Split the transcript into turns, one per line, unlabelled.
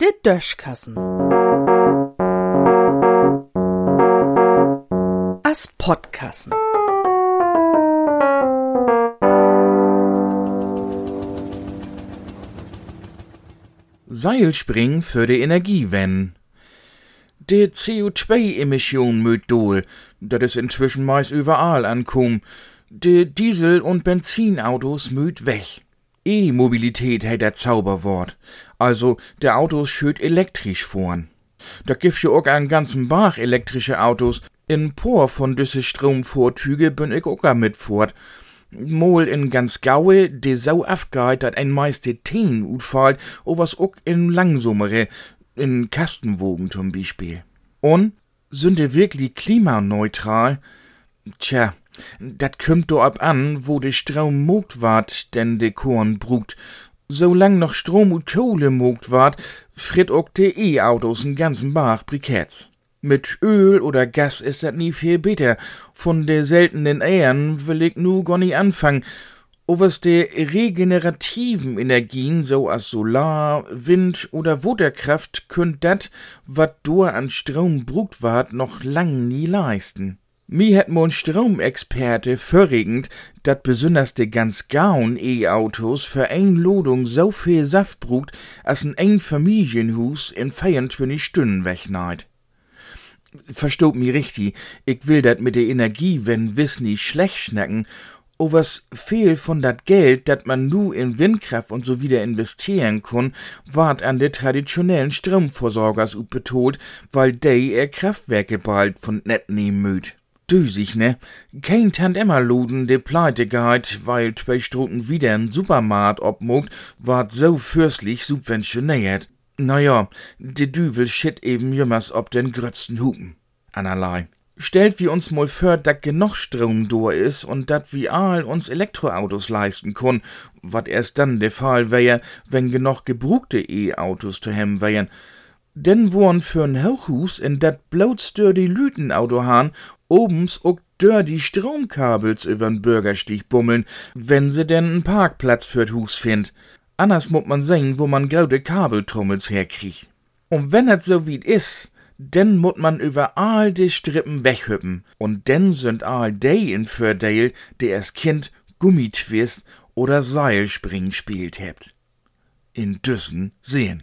Der Döschkassen. As Podkassen.
Seilspring für die Energiewende. Die CO2-Emission müd dohl, dat is inzwischen meist überall ankommen. Die Diesel- und Benzinautos müd weg. E-Mobilität hat der Zauberwort. Also, der Autos schöt elektrisch fahren. Da gibt's ja auch einen ganzen Bach elektrische Autos. In Por von düsse Stromvortüge bin ich auch mit fort. Mol in ganz Gaue, de sau afgeit, dat ein meiste Teen utfallt, o was auch in Langsummere, in Kastenwogen zum Beispiel. Und sind die wirklich klimaneutral? Tja, dat kümmt do ab an, wo de Strom mogt ward, denn de Korn brugt. Solang noch Strom und Kohle mogt ward, fritt auch de E-Autos n ganzen Bach Briketts. Mit Öl oder Gas ist dat nie viel besser. Von de seltenen Ehren will ich nu gar nicht anfangen. O was de regenerativen Energien, so as Solar, Wind oder Waterkraft, könnt dat, wat do an Strom brugt ward, noch lang nie leisten. Mi het mon Stromexperte verregend, dat besonders de ganz gaun E-Autos für ein Lodung so viel Saft brugt, as ein ein Familienhus in 24 Stunden wegneit. Verstoht mi richtig, ich will dat mit der Energie, wenn wiss nicht schlecht schnacken, o was fehl von dat Geld, dat man nu in Windkraft und so wieder investieren kun, ward an de traditionellen Stromversorgers betont, weil dei ihr Kraftwerke bald von net nehmen müd. Düsig, ne? Kein Tant immer luden, de pleite geht, weil zwei Stunden wieder ein Supermarkt obmogt, ward so fürstlich subventioniert. Naja, de Düvel shit eben jümmers ob den grötzten Hupen. Anerlei. Stellt wir uns mal vor, dat genug Strom do is und dat wir all uns Elektroautos leisten kun, wat erst dann der Fall wär, wenn genug gebrugte E-Autos zu hem wären. Denn worn für'n Hochhus in dat bloßstör die Lütenauto han, obens ook dör die Stromkabels übern Bürgerstich bummeln, wenn se denn n Parkplatz für't Hus find. Anders mutt man sehen, wo man graude Kabeltrommels herkriegt. Und wenn et so wie't is, denn mutt man über all die Strippen weghüppen. Und denn sind all die in Fördale, die als Kind Gummitwist oder Seilspringen spielt hebt. In Düssen sehen.